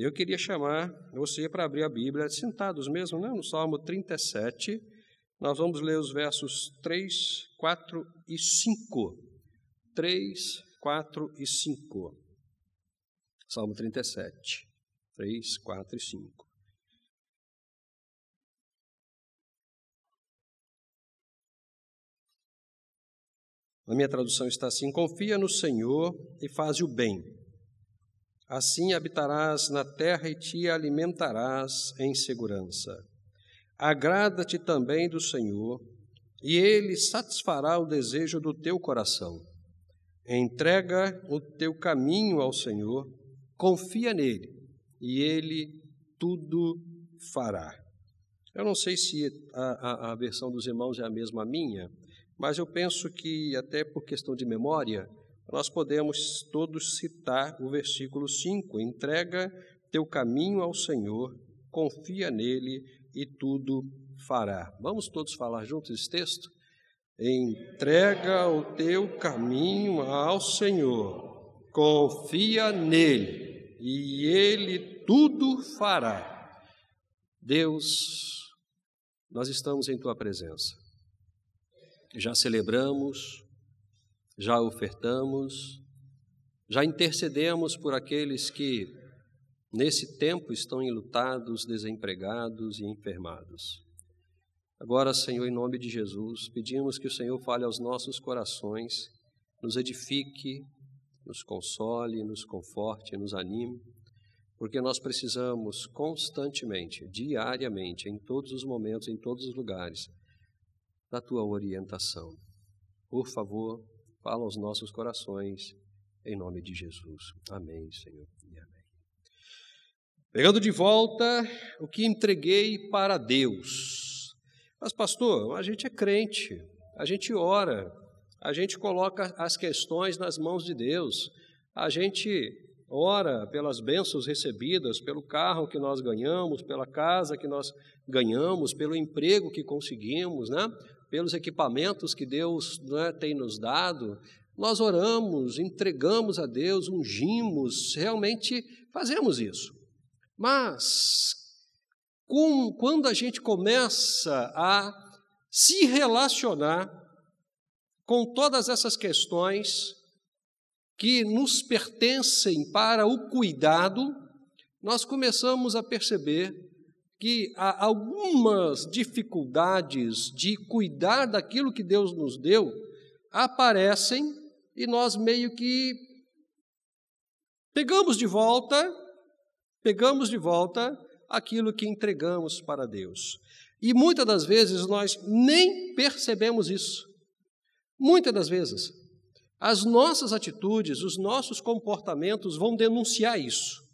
Eu queria chamar você para abrir a Bíblia, sentados mesmo, né? no Salmo 37. Nós vamos ler os versos 3, 4 e 5. 3, 4 e 5. Salmo 37. 3, 4 e 5. Na minha tradução está assim: Confia no Senhor e faz o bem Assim habitarás na terra e te alimentarás em segurança. Agrada-te também do Senhor, e ele satisfará o desejo do teu coração. Entrega o teu caminho ao Senhor, confia nele, e ele tudo fará. Eu não sei se a, a, a versão dos irmãos é a mesma minha, mas eu penso que, até por questão de memória, nós podemos todos citar o versículo 5: entrega teu caminho ao Senhor, confia nele e tudo fará. Vamos todos falar juntos esse texto? Entrega o teu caminho ao Senhor, confia nele e ele tudo fará. Deus, nós estamos em tua presença. Já celebramos já ofertamos, já intercedemos por aqueles que nesse tempo estão enlutados, desempregados e enfermados. Agora, Senhor, em nome de Jesus, pedimos que o Senhor fale aos nossos corações, nos edifique, nos console, nos conforte, nos anime, porque nós precisamos constantemente, diariamente, em todos os momentos, em todos os lugares, da tua orientação. Por favor, Fala aos nossos corações, em nome de Jesus. Amém, Senhor. E amém. Pegando de volta o que entreguei para Deus. Mas, pastor, a gente é crente, a gente ora, a gente coloca as questões nas mãos de Deus, a gente ora pelas bênçãos recebidas, pelo carro que nós ganhamos, pela casa que nós ganhamos, pelo emprego que conseguimos, né? Pelos equipamentos que Deus né, tem nos dado, nós oramos, entregamos a Deus, ungimos, realmente fazemos isso. Mas, com, quando a gente começa a se relacionar com todas essas questões que nos pertencem para o cuidado, nós começamos a perceber que há algumas dificuldades de cuidar daquilo que Deus nos deu aparecem e nós meio que pegamos de volta, pegamos de volta aquilo que entregamos para Deus. E muitas das vezes nós nem percebemos isso. Muitas das vezes. As nossas atitudes, os nossos comportamentos vão denunciar isso.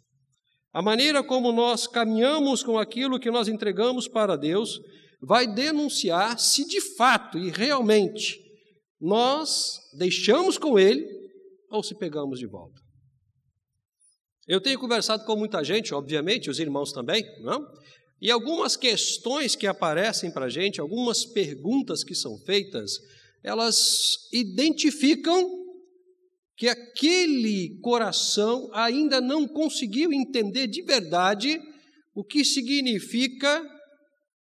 A maneira como nós caminhamos com aquilo que nós entregamos para Deus vai denunciar se de fato e realmente nós deixamos com Ele ou se pegamos de volta. Eu tenho conversado com muita gente, obviamente, os irmãos também, não? E algumas questões que aparecem para a gente, algumas perguntas que são feitas, elas identificam que aquele coração ainda não conseguiu entender de verdade o que significa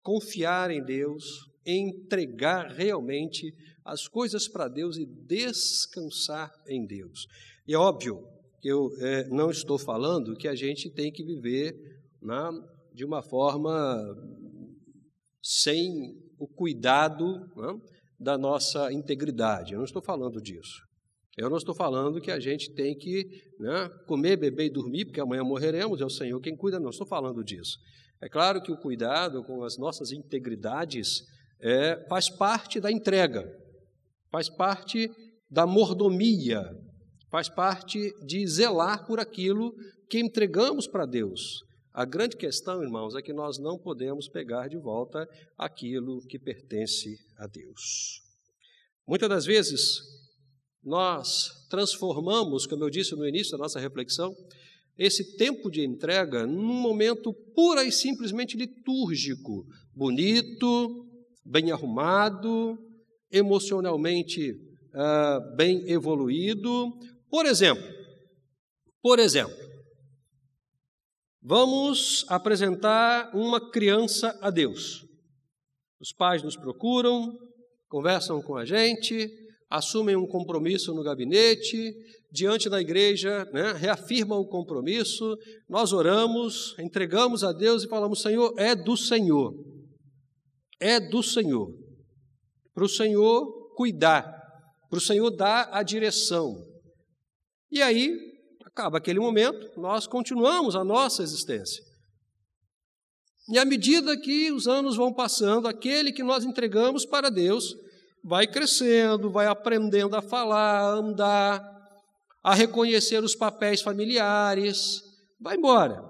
confiar em Deus, entregar realmente as coisas para Deus e descansar em Deus. É óbvio, eu é, não estou falando que a gente tem que viver na, de uma forma sem o cuidado né, da nossa integridade. Eu não estou falando disso. Eu não estou falando que a gente tem que né, comer, beber e dormir, porque amanhã morreremos, é o Senhor quem cuida, não estou falando disso. É claro que o cuidado com as nossas integridades é, faz parte da entrega, faz parte da mordomia, faz parte de zelar por aquilo que entregamos para Deus. A grande questão, irmãos, é que nós não podemos pegar de volta aquilo que pertence a Deus. Muitas das vezes, nós transformamos, como eu disse no início da nossa reflexão, esse tempo de entrega num momento pura e simplesmente litúrgico, bonito, bem arrumado, emocionalmente uh, bem evoluído. Por exemplo, por exemplo, vamos apresentar uma criança a Deus. Os pais nos procuram, conversam com a gente, assumem um compromisso no gabinete, diante da igreja, né, reafirmam o compromisso, nós oramos, entregamos a Deus e falamos: Senhor, é do Senhor, é do Senhor, para o Senhor cuidar, para o Senhor dar a direção. E aí, acaba aquele momento, nós continuamos a nossa existência. E à medida que os anos vão passando, aquele que nós entregamos para Deus vai crescendo, vai aprendendo a falar, a andar, a reconhecer os papéis familiares, vai embora.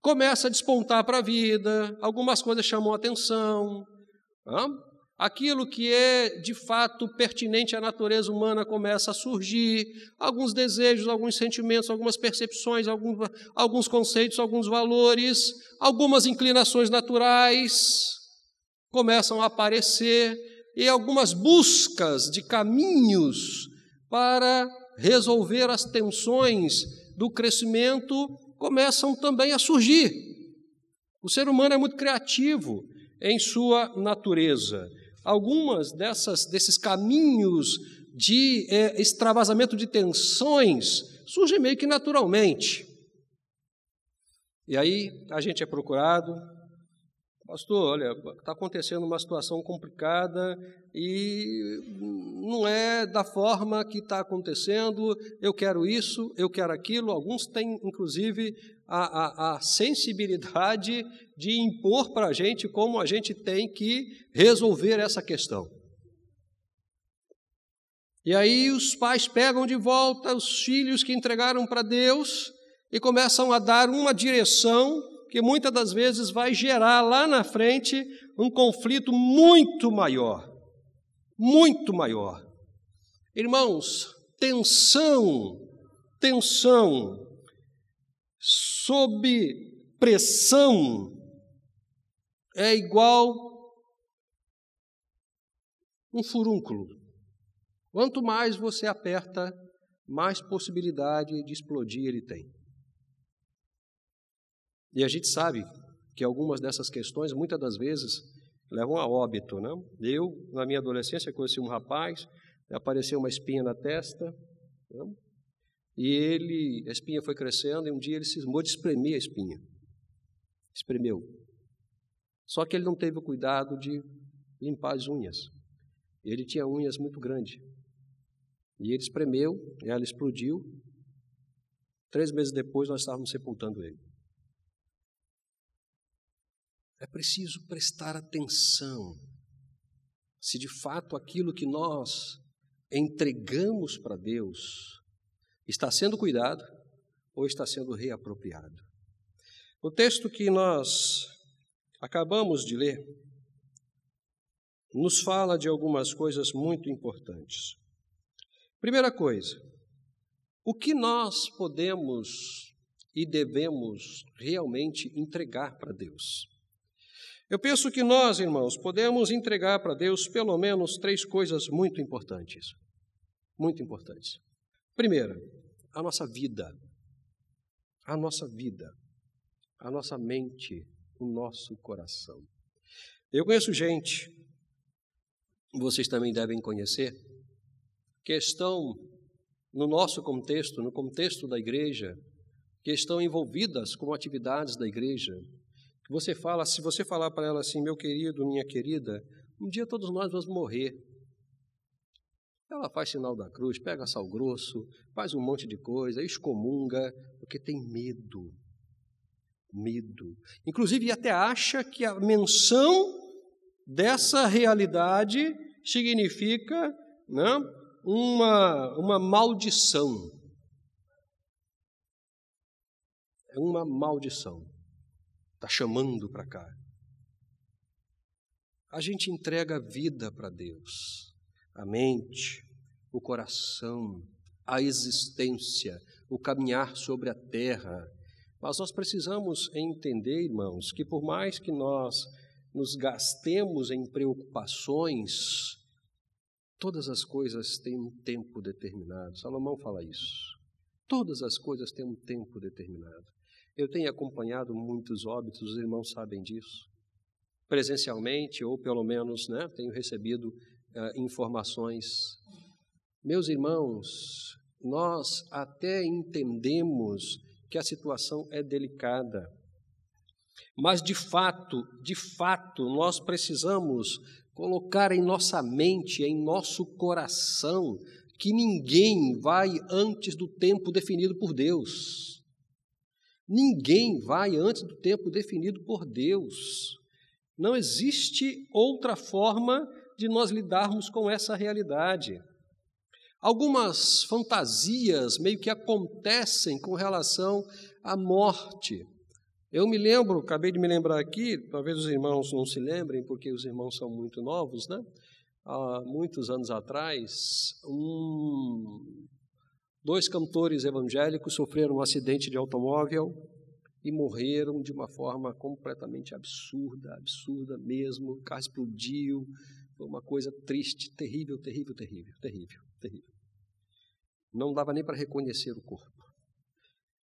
Começa a despontar para a vida, algumas coisas chamam atenção. Aquilo que é de fato pertinente à natureza humana começa a surgir, alguns desejos, alguns sentimentos, algumas percepções, alguns, alguns conceitos, alguns valores, algumas inclinações naturais começam a aparecer e algumas buscas de caminhos para resolver as tensões do crescimento começam também a surgir. O ser humano é muito criativo em sua natureza. Algumas dessas desses caminhos de é, extravasamento de tensões surgem meio que naturalmente. E aí a gente é procurado, Pastor, olha, está acontecendo uma situação complicada e não é da forma que está acontecendo. Eu quero isso, eu quero aquilo. Alguns têm, inclusive, a, a, a sensibilidade de impor para a gente como a gente tem que resolver essa questão. E aí os pais pegam de volta os filhos que entregaram para Deus e começam a dar uma direção que muitas das vezes vai gerar lá na frente um conflito muito maior. Muito maior. Irmãos, tensão, tensão, sob pressão, é igual um furúnculo. Quanto mais você aperta, mais possibilidade de explodir ele tem. E a gente sabe que algumas dessas questões, muitas das vezes, levam a óbito. Né? Eu, na minha adolescência, conheci um rapaz, apareceu uma espinha na testa, né? e ele, a espinha foi crescendo, e um dia ele cismou de espremer a espinha. Espremeu. Só que ele não teve o cuidado de limpar as unhas. Ele tinha unhas muito grandes. E ele espremeu, ela explodiu. Três meses depois, nós estávamos sepultando ele. É preciso prestar atenção se de fato aquilo que nós entregamos para Deus está sendo cuidado ou está sendo reapropriado. O texto que nós acabamos de ler nos fala de algumas coisas muito importantes. Primeira coisa, o que nós podemos e devemos realmente entregar para Deus? Eu penso que nós, irmãos, podemos entregar para Deus pelo menos três coisas muito importantes. Muito importantes. Primeira, a nossa vida. A nossa vida. A nossa mente. O nosso coração. Eu conheço gente, vocês também devem conhecer, que estão no nosso contexto, no contexto da igreja, que estão envolvidas com atividades da igreja, você fala, se você falar para ela assim, meu querido, minha querida, um dia todos nós vamos morrer. Ela faz sinal da cruz, pega sal grosso, faz um monte de coisa, excomunga, porque tem medo. Medo. Inclusive, até acha que a menção dessa realidade significa né, uma, uma maldição. É uma maldição está chamando para cá. A gente entrega a vida para Deus, a mente, o coração, a existência, o caminhar sobre a terra. Mas nós precisamos entender, irmãos, que por mais que nós nos gastemos em preocupações, todas as coisas têm um tempo determinado. Salomão fala isso. Todas as coisas têm um tempo determinado. Eu tenho acompanhado muitos óbitos, os irmãos sabem disso. Presencialmente, ou pelo menos né, tenho recebido uh, informações. Meus irmãos, nós até entendemos que a situação é delicada. Mas de fato, de fato, nós precisamos colocar em nossa mente, em nosso coração, que ninguém vai antes do tempo definido por Deus. Ninguém vai antes do tempo definido por Deus. Não existe outra forma de nós lidarmos com essa realidade. Algumas fantasias meio que acontecem com relação à morte. Eu me lembro, acabei de me lembrar aqui, talvez os irmãos não se lembrem, porque os irmãos são muito novos, né? Há muitos anos atrás, um, dois cantores evangélicos sofreram um acidente de automóvel e morreram de uma forma completamente absurda, absurda mesmo. O carro explodiu, foi uma coisa triste, terrível, terrível, terrível, terrível, terrível. Não dava nem para reconhecer o corpo.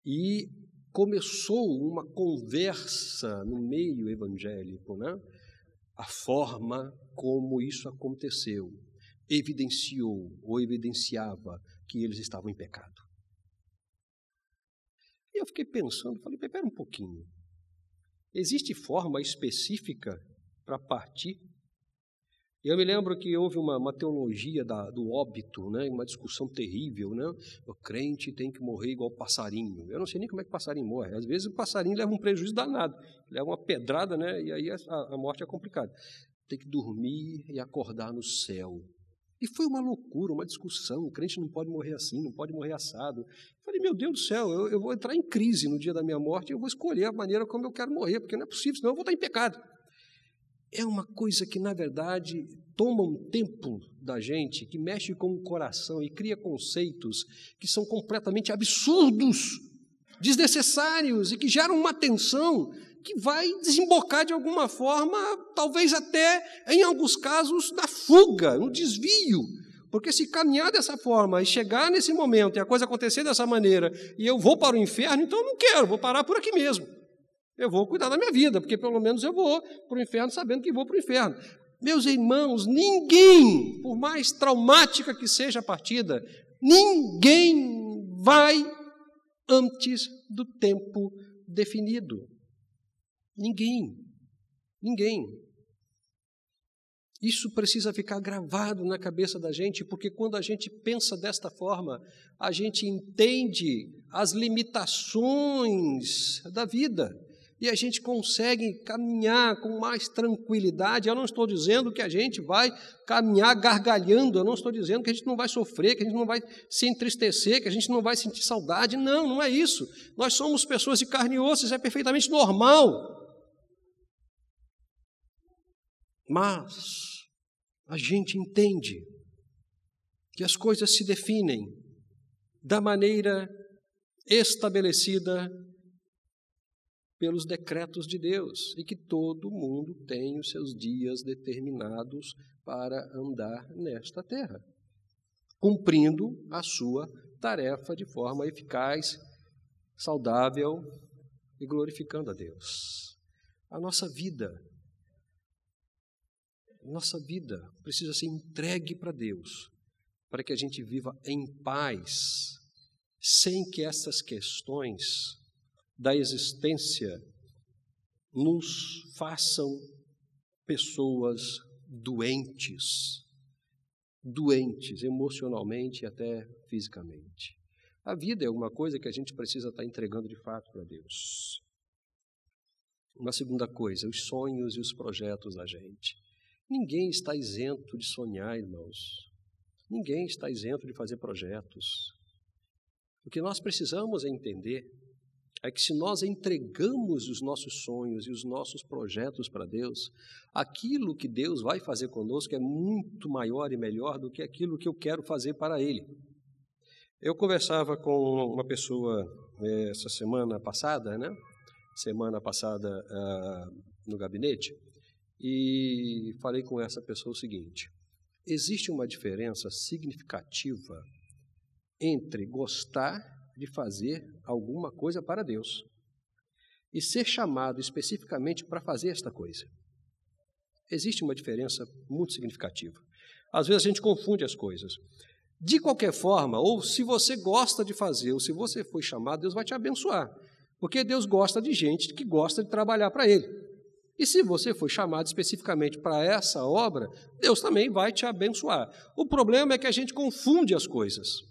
E começou uma conversa no meio evangélico, né? A forma como isso aconteceu evidenciou ou evidenciava que eles estavam em pecado. E eu fiquei pensando, falei, espera um pouquinho. Existe forma específica para partir eu me lembro que houve uma, uma teologia da, do óbito, né, uma discussão terrível. Né? O crente tem que morrer igual passarinho. Eu não sei nem como é que passarinho morre. Às vezes o passarinho leva um prejuízo danado, leva uma pedrada, né, e aí a, a morte é complicada. Tem que dormir e acordar no céu. E foi uma loucura, uma discussão. O crente não pode morrer assim, não pode morrer assado. Falei, meu Deus do céu, eu, eu vou entrar em crise no dia da minha morte e eu vou escolher a maneira como eu quero morrer, porque não é possível, senão eu vou estar em pecado é uma coisa que, na verdade, toma um tempo da gente, que mexe com o coração e cria conceitos que são completamente absurdos, desnecessários e que geram uma tensão que vai desembocar de alguma forma, talvez até, em alguns casos, na fuga, no desvio. Porque se caminhar dessa forma e chegar nesse momento e a coisa acontecer dessa maneira e eu vou para o inferno, então eu não quero, vou parar por aqui mesmo. Eu vou cuidar da minha vida, porque pelo menos eu vou para o inferno sabendo que vou para o inferno. Meus irmãos, ninguém, por mais traumática que seja a partida, ninguém vai antes do tempo definido. Ninguém. Ninguém. Isso precisa ficar gravado na cabeça da gente, porque quando a gente pensa desta forma, a gente entende as limitações da vida e a gente consegue caminhar com mais tranquilidade. Eu não estou dizendo que a gente vai caminhar gargalhando, eu não estou dizendo que a gente não vai sofrer, que a gente não vai se entristecer, que a gente não vai sentir saudade. Não, não é isso. Nós somos pessoas de carne e osso, isso é perfeitamente normal. Mas a gente entende que as coisas se definem da maneira estabelecida pelos decretos de Deus e que todo mundo tem os seus dias determinados para andar nesta terra, cumprindo a sua tarefa de forma eficaz, saudável e glorificando a Deus. A nossa vida, nossa vida precisa ser entregue para Deus, para que a gente viva em paz, sem que essas questões da existência nos façam pessoas doentes, doentes emocionalmente e até fisicamente. A vida é uma coisa que a gente precisa estar entregando de fato para Deus. Uma segunda coisa, os sonhos e os projetos da gente. Ninguém está isento de sonhar, irmãos. Ninguém está isento de fazer projetos. O que nós precisamos é entender é que se nós entregamos os nossos sonhos e os nossos projetos para Deus, aquilo que Deus vai fazer conosco é muito maior e melhor do que aquilo que eu quero fazer para Ele. Eu conversava com uma pessoa é, essa semana passada, né? Semana passada uh, no gabinete, e falei com essa pessoa o seguinte: existe uma diferença significativa entre gostar de fazer alguma coisa para Deus e ser chamado especificamente para fazer esta coisa. Existe uma diferença muito significativa. Às vezes a gente confunde as coisas. De qualquer forma, ou se você gosta de fazer, ou se você foi chamado, Deus vai te abençoar. Porque Deus gosta de gente que gosta de trabalhar para Ele. E se você foi chamado especificamente para essa obra, Deus também vai te abençoar. O problema é que a gente confunde as coisas.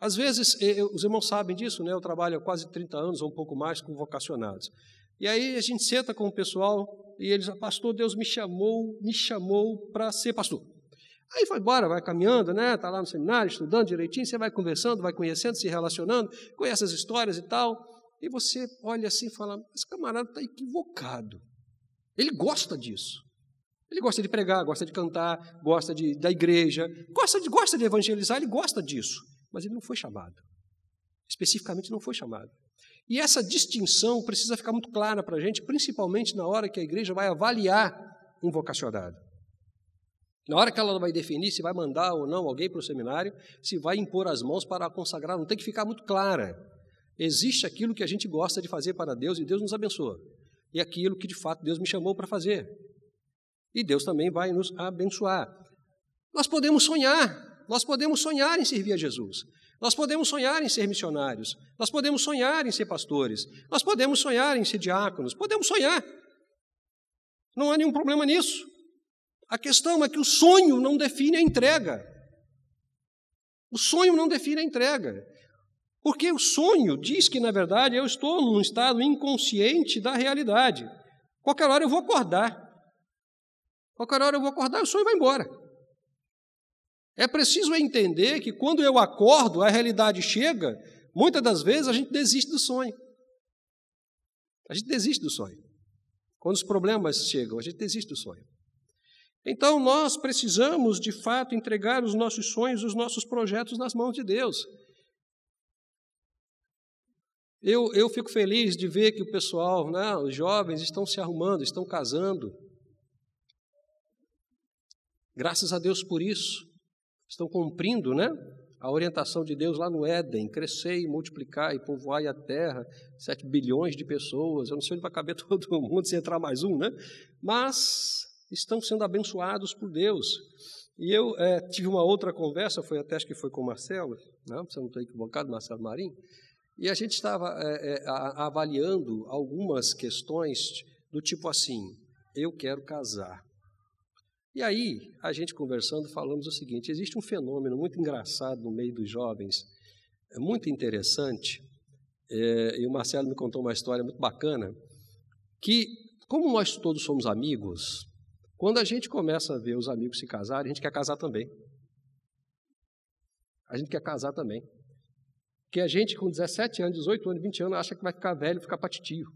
Às vezes, os irmãos sabem disso, né? Eu trabalho há quase 30 anos ou um pouco mais com vocacionados. E aí a gente senta com o pessoal e eles, pastor, Deus me chamou, me chamou para ser pastor. Aí vai embora, vai caminhando, né? Está lá no seminário, estudando direitinho, você vai conversando, vai conhecendo, se relacionando, conhece as histórias e tal. E você olha assim e fala: esse camarada está equivocado. Ele gosta disso. Ele gosta de pregar, gosta de cantar, gosta de, da igreja, gosta de, gosta de evangelizar, ele gosta disso mas ele não foi chamado. Especificamente não foi chamado. E essa distinção precisa ficar muito clara para a gente, principalmente na hora que a igreja vai avaliar um vocacionado. Na hora que ela vai definir se vai mandar ou não alguém para o seminário, se vai impor as mãos para consagrar, não tem que ficar muito clara. Existe aquilo que a gente gosta de fazer para Deus e Deus nos abençoa. E aquilo que de fato Deus me chamou para fazer. E Deus também vai nos abençoar. Nós podemos sonhar, nós podemos sonhar em servir a Jesus. Nós podemos sonhar em ser missionários. Nós podemos sonhar em ser pastores. Nós podemos sonhar em ser diáconos. Podemos sonhar. Não há nenhum problema nisso. A questão é que o sonho não define a entrega. O sonho não define a entrega. Porque o sonho diz que, na verdade, eu estou num estado inconsciente da realidade. Qualquer hora eu vou acordar. Qualquer hora eu vou acordar, o sonho vai embora. É preciso entender que quando eu acordo, a realidade chega, muitas das vezes a gente desiste do sonho. A gente desiste do sonho. Quando os problemas chegam, a gente desiste do sonho. Então nós precisamos, de fato, entregar os nossos sonhos, os nossos projetos nas mãos de Deus. Eu, eu fico feliz de ver que o pessoal, né, os jovens, estão se arrumando, estão casando. Graças a Deus por isso estão cumprindo né, a orientação de Deus lá no Éden, crescer multiplicar e povoar a terra, 7 bilhões de pessoas, eu não sei onde vai caber todo mundo se entrar mais um, né? Mas estão sendo abençoados por Deus. E eu é, tive uma outra conversa, foi até acho que foi com o Marcelo, não, você não está equivocado, Marcelo Marim, e a gente estava é, é, avaliando algumas questões do tipo assim, eu quero casar. E aí, a gente conversando, falamos o seguinte: existe um fenômeno muito engraçado no meio dos jovens, muito interessante, é, e o Marcelo me contou uma história muito bacana, que, como nós todos somos amigos, quando a gente começa a ver os amigos se casarem, a gente quer casar também. A gente quer casar também. Porque a gente, com 17 anos, 18 anos, 20 anos, acha que vai ficar velho, ficar patitio.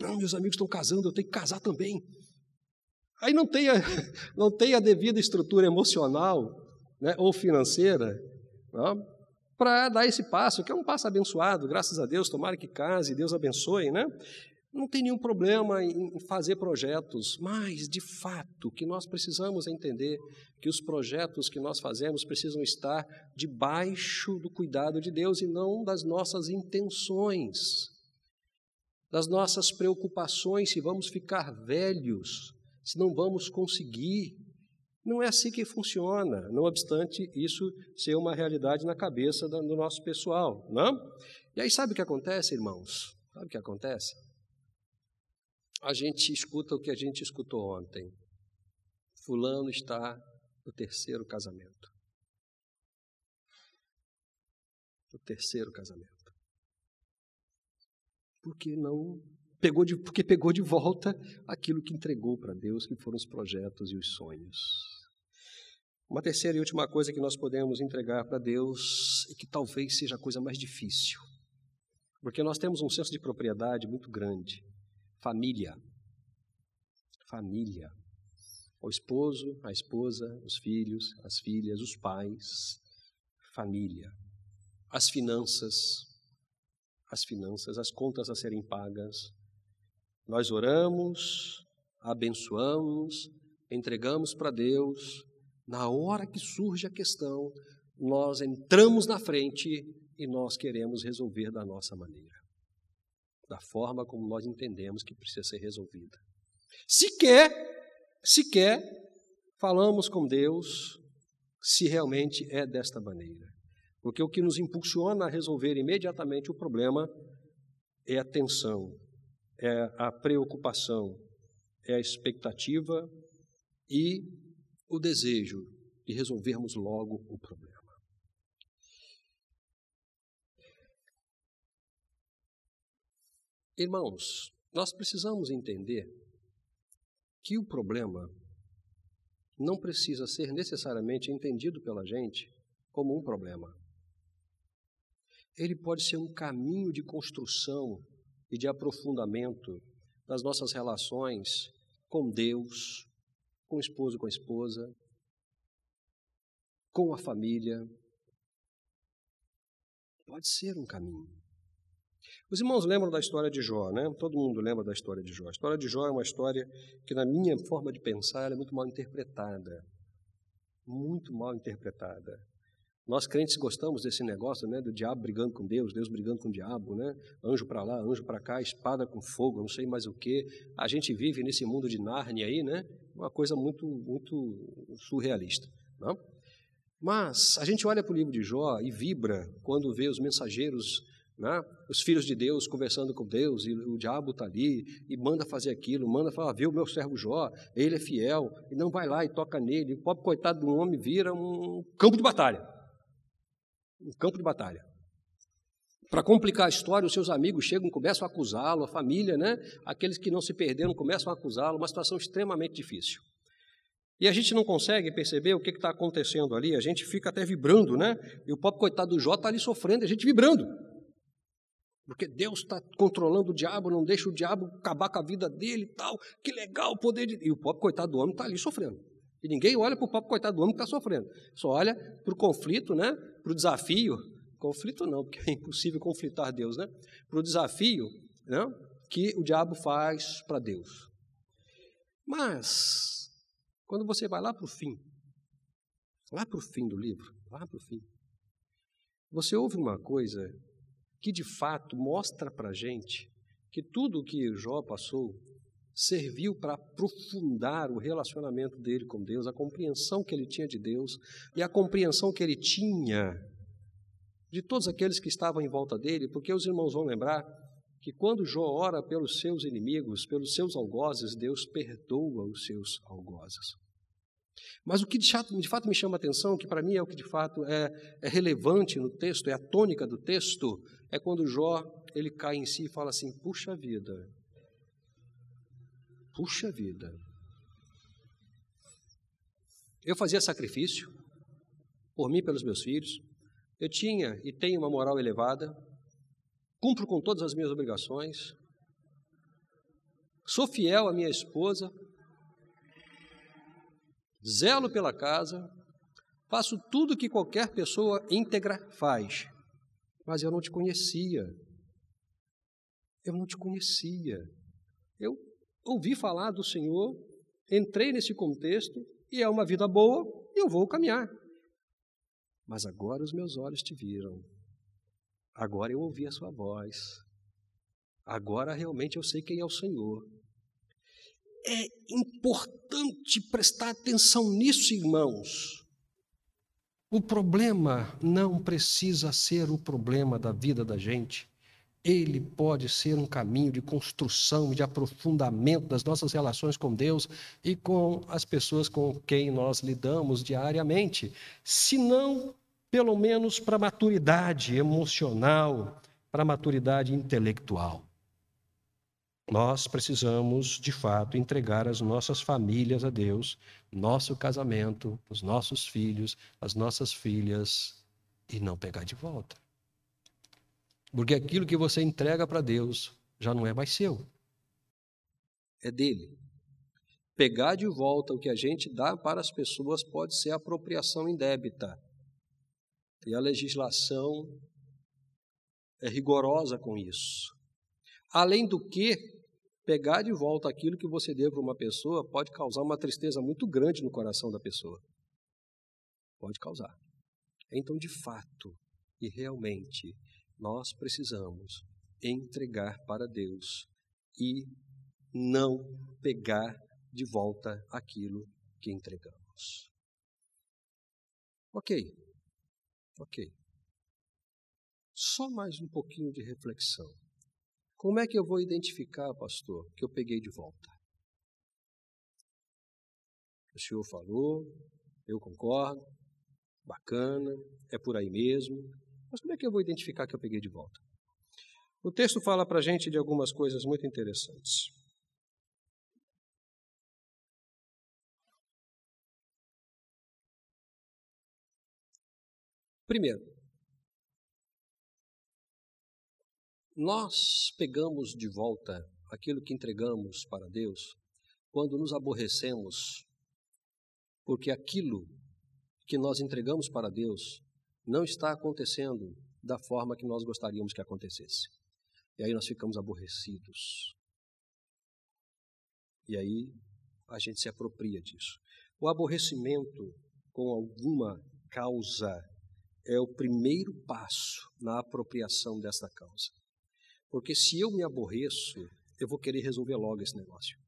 Não, meus amigos estão casando, eu tenho que casar também. Aí não tem a, não tem a devida estrutura emocional né, ou financeira para dar esse passo, que é um passo abençoado, graças a Deus, tomara que case, Deus abençoe, né? Não tem nenhum problema em fazer projetos, mas, de fato, o que nós precisamos entender que os projetos que nós fazemos precisam estar debaixo do cuidado de Deus e não das nossas intenções, das nossas preocupações se vamos ficar velhos se não vamos conseguir. Não é assim que funciona, não obstante isso ser uma realidade na cabeça do nosso pessoal, não? E aí sabe o que acontece, irmãos? Sabe o que acontece? A gente escuta o que a gente escutou ontem. Fulano está no terceiro casamento. O terceiro casamento. Porque não pegou de, porque pegou de volta aquilo que entregou para Deus, que foram os projetos e os sonhos. Uma terceira e última coisa que nós podemos entregar para Deus e que talvez seja a coisa mais difícil, porque nós temos um senso de propriedade muito grande. Família. Família. O esposo, a esposa, os filhos, as filhas, os pais. Família. As finanças. As finanças, as contas a serem pagas, nós oramos, abençoamos, entregamos para Deus. Na hora que surge a questão, nós entramos na frente e nós queremos resolver da nossa maneira. Da forma como nós entendemos que precisa ser resolvida. Sequer, sequer falamos com Deus se realmente é desta maneira. Porque o que nos impulsiona a resolver imediatamente o problema é a tensão, é a preocupação, é a expectativa e o desejo de resolvermos logo o problema. Irmãos, nós precisamos entender que o problema não precisa ser necessariamente entendido pela gente como um problema. Ele pode ser um caminho de construção e de aprofundamento das nossas relações com Deus, com o esposo, com a esposa, com a família. Pode ser um caminho. Os irmãos lembram da história de Jó, né? Todo mundo lembra da história de Jó. A história de Jó é uma história que, na minha forma de pensar, é muito mal interpretada. Muito mal interpretada. Nós crentes gostamos desse negócio, né, do diabo brigando com Deus, Deus brigando com o diabo, né? Anjo para lá, anjo para cá, espada com fogo, não sei mais o que. A gente vive nesse mundo de Nárnia aí, né? Uma coisa muito, muito surrealista, não? Mas a gente olha para o livro de Jó e vibra quando vê os mensageiros né? Os filhos de Deus conversando com Deus, e o diabo está ali, e manda fazer aquilo, manda falar, vê o meu servo Jó, ele é fiel, e não vai lá e toca nele. O pobre coitado do homem vira um campo de batalha. Um campo de batalha. Para complicar a história, os seus amigos chegam, começam a acusá-lo, a família, né? aqueles que não se perderam começam a acusá-lo, uma situação extremamente difícil. E a gente não consegue perceber o que está acontecendo ali, a gente fica até vibrando, né? E o pobre coitado do Jó está ali sofrendo, a gente vibrando. Porque Deus está controlando o diabo, não deixa o diabo acabar com a vida dele e tal. Que legal o poder de. E o pobre coitado do homem está ali sofrendo. E ninguém olha para o pobre coitado do homem que está sofrendo. Só olha para o conflito, né? para o desafio. Conflito não, porque é impossível conflitar Deus, né? Para o desafio né? que o diabo faz para Deus. Mas, quando você vai lá para o fim, lá para o fim do livro, lá para o fim, você ouve uma coisa que de fato mostra para a gente que tudo o que Jó passou serviu para aprofundar o relacionamento dele com Deus, a compreensão que ele tinha de Deus e a compreensão que ele tinha de todos aqueles que estavam em volta dele, porque os irmãos vão lembrar que quando Jó ora pelos seus inimigos, pelos seus algozes, Deus perdoa os seus algozes. Mas o que de fato, me chama a atenção, que para mim é o que de fato é, é, relevante no texto, é a tônica do texto, é quando Jó ele cai em si e fala assim: puxa vida, puxa vida. Eu fazia sacrifício por mim e pelos meus filhos, eu tinha e tenho uma moral elevada, cumpro com todas as minhas obrigações, sou fiel à minha esposa, zelo pela casa, faço tudo que qualquer pessoa íntegra faz, mas eu não te conhecia. Eu não te conhecia. Eu ouvi falar do Senhor, entrei nesse contexto e é uma vida boa e eu vou caminhar. Mas agora os meus olhos te viram. Agora eu ouvi a sua voz. Agora realmente eu sei quem é o Senhor. É importante prestar atenção nisso, irmãos. O problema não precisa ser o problema da vida da gente. Ele pode ser um caminho de construção e de aprofundamento das nossas relações com Deus e com as pessoas com quem nós lidamos diariamente. Se não, pelo menos para maturidade emocional, para maturidade intelectual. Nós precisamos, de fato, entregar as nossas famílias a Deus, nosso casamento, os nossos filhos, as nossas filhas, e não pegar de volta. Porque aquilo que você entrega para Deus já não é mais seu, é dele. Pegar de volta o que a gente dá para as pessoas pode ser apropriação indébita. E a legislação é rigorosa com isso. Além do que, pegar de volta aquilo que você deu para uma pessoa pode causar uma tristeza muito grande no coração da pessoa. Pode causar. Então, de fato e realmente, nós precisamos entregar para Deus e não pegar de volta aquilo que entregamos. Ok, ok. Só mais um pouquinho de reflexão. Como é que eu vou identificar, pastor, que eu peguei de volta? O senhor falou, eu concordo, bacana, é por aí mesmo, mas como é que eu vou identificar que eu peguei de volta? O texto fala para a gente de algumas coisas muito interessantes. Primeiro, nós pegamos de volta aquilo que entregamos para Deus quando nos aborrecemos, porque aquilo que nós entregamos para Deus não está acontecendo da forma que nós gostaríamos que acontecesse. E aí nós ficamos aborrecidos. E aí a gente se apropria disso. O aborrecimento com alguma causa é o primeiro passo na apropriação dessa causa. Porque se eu me aborreço, eu vou querer resolver logo esse negócio.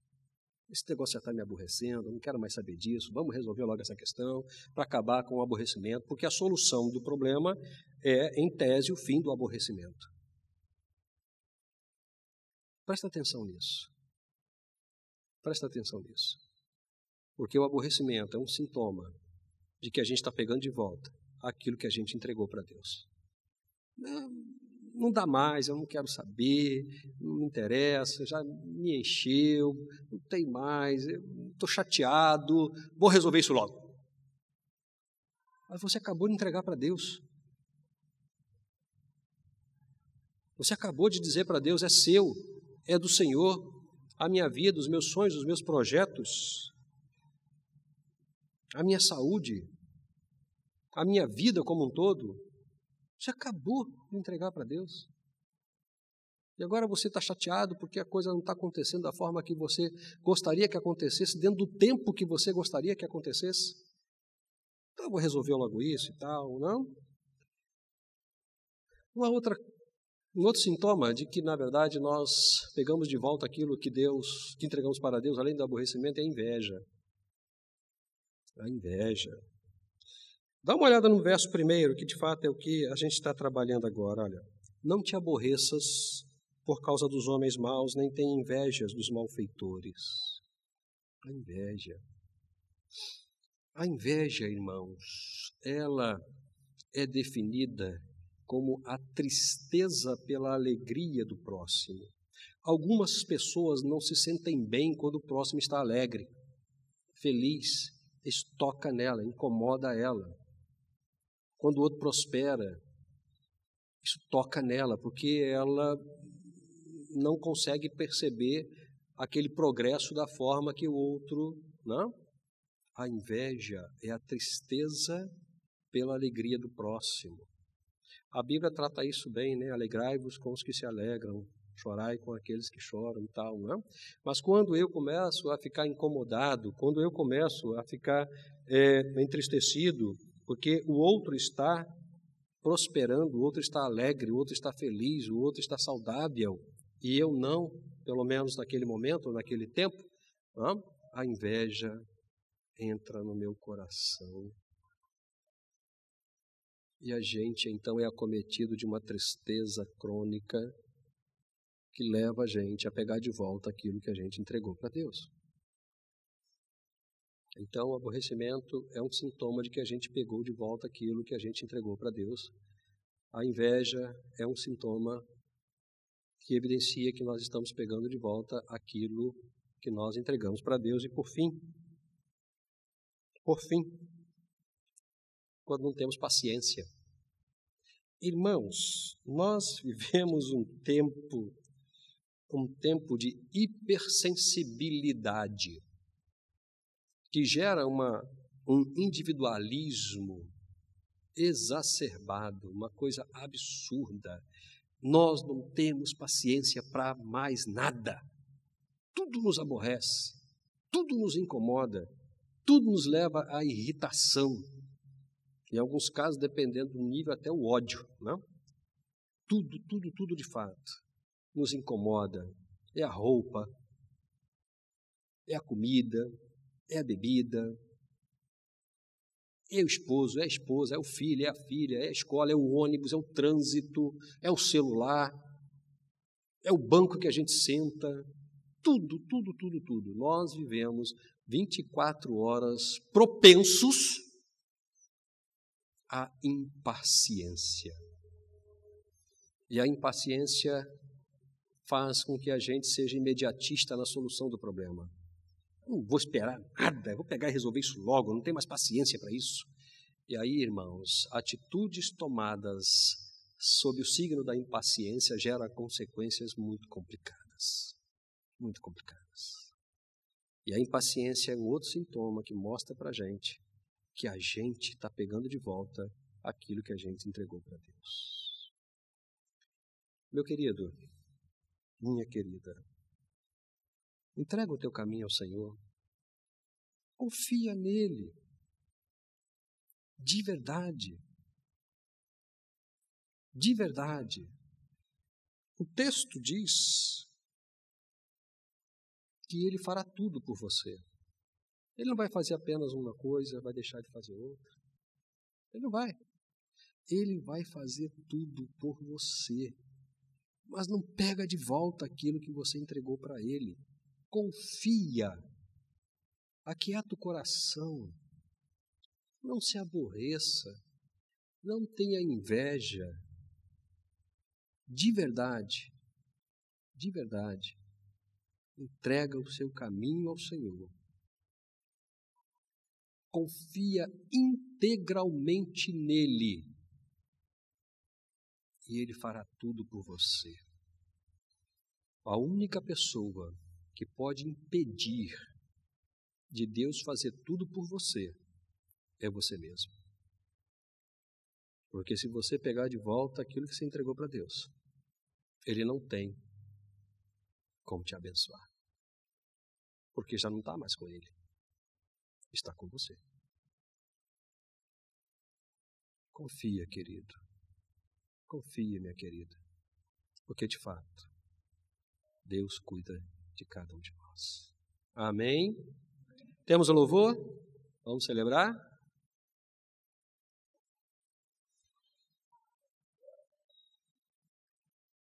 Esse negócio já está me aborrecendo, eu não quero mais saber disso, vamos resolver logo essa questão para acabar com o aborrecimento, porque a solução do problema é, em tese, o fim do aborrecimento. Presta atenção nisso. Presta atenção nisso. Porque o aborrecimento é um sintoma de que a gente está pegando de volta aquilo que a gente entregou para Deus. Não, não dá mais, eu não quero saber, não me interessa, já me encheu, não tem mais, estou chateado, vou resolver isso logo. Mas você acabou de entregar para Deus. Você acabou de dizer para Deus: é seu, é do Senhor, a minha vida, os meus sonhos, os meus projetos, a minha saúde, a minha vida como um todo, você acabou de entregar para Deus. E agora você está chateado porque a coisa não está acontecendo da forma que você gostaria que acontecesse, dentro do tempo que você gostaria que acontecesse. Então vou resolver logo isso e tal, não? Uma outra, um outro sintoma de que, na verdade, nós pegamos de volta aquilo que Deus, que entregamos para Deus, além do aborrecimento, é a inveja. A inveja. Dá uma olhada no verso primeiro, que de fato é o que a gente está trabalhando agora. Olha, não te aborreças por causa dos homens maus, nem tenha invejas dos malfeitores. A inveja. A inveja, irmãos, ela é definida como a tristeza pela alegria do próximo. Algumas pessoas não se sentem bem quando o próximo está alegre, feliz, isso toca nela, incomoda ela. Quando o outro prospera, isso toca nela, porque ela não consegue perceber aquele progresso da forma que o outro, não? A inveja é a tristeza pela alegria do próximo. A Bíblia trata isso bem, né? Alegrai-vos com os que se alegram, chorai com aqueles que choram e tal, não? Mas quando eu começo a ficar incomodado, quando eu começo a ficar é, entristecido, porque o outro está prosperando, o outro está alegre, o outro está feliz, o outro está saudável, e eu não, pelo menos naquele momento, naquele tempo, a inveja entra no meu coração. E a gente então é acometido de uma tristeza crônica que leva a gente a pegar de volta aquilo que a gente entregou para Deus. Então, o aborrecimento é um sintoma de que a gente pegou de volta aquilo que a gente entregou para Deus. A inveja é um sintoma que evidencia que nós estamos pegando de volta aquilo que nós entregamos para Deus. E por fim, por fim, quando não temos paciência. Irmãos, nós vivemos um tempo, um tempo de hipersensibilidade que gera uma, um individualismo exacerbado, uma coisa absurda. Nós não temos paciência para mais nada. Tudo nos aborrece, tudo nos incomoda, tudo nos leva à irritação. Em alguns casos, dependendo do nível, até o ódio. Não? Tudo, tudo, tudo de fato. nos incomoda é a roupa, é a comida, é a bebida, é o esposo, é a esposa, é o filho, é a filha, é a escola, é o ônibus, é o trânsito, é o celular, é o banco que a gente senta. Tudo, tudo, tudo, tudo. Nós vivemos 24 horas propensos à impaciência. E a impaciência faz com que a gente seja imediatista na solução do problema. Não vou esperar nada, vou pegar e resolver isso logo, não tenho mais paciência para isso. E aí, irmãos, atitudes tomadas sob o signo da impaciência geram consequências muito complicadas. Muito complicadas. E a impaciência é um outro sintoma que mostra para a gente que a gente está pegando de volta aquilo que a gente entregou para Deus. Meu querido, minha querida, entrega o teu caminho ao Senhor. Confia nele. De verdade. De verdade. O texto diz que ele fará tudo por você. Ele não vai fazer apenas uma coisa, vai deixar de fazer outra. Ele não vai. Ele vai fazer tudo por você. Mas não pega de volta aquilo que você entregou para ele. Confia. Aquieta o coração. Não se aborreça. Não tenha inveja. De verdade, de verdade, entrega o seu caminho ao Senhor. Confia integralmente nele e Ele fará tudo por você. A única pessoa que pode impedir de Deus fazer tudo por você é você mesmo. Porque se você pegar de volta aquilo que você entregou para Deus, Ele não tem como te abençoar. Porque já não está mais com Ele, está com você. Confia, querido. Confie, minha querida, porque de fato, Deus cuida de cada um de nós. Amém? Temos o louvor? Vamos celebrar?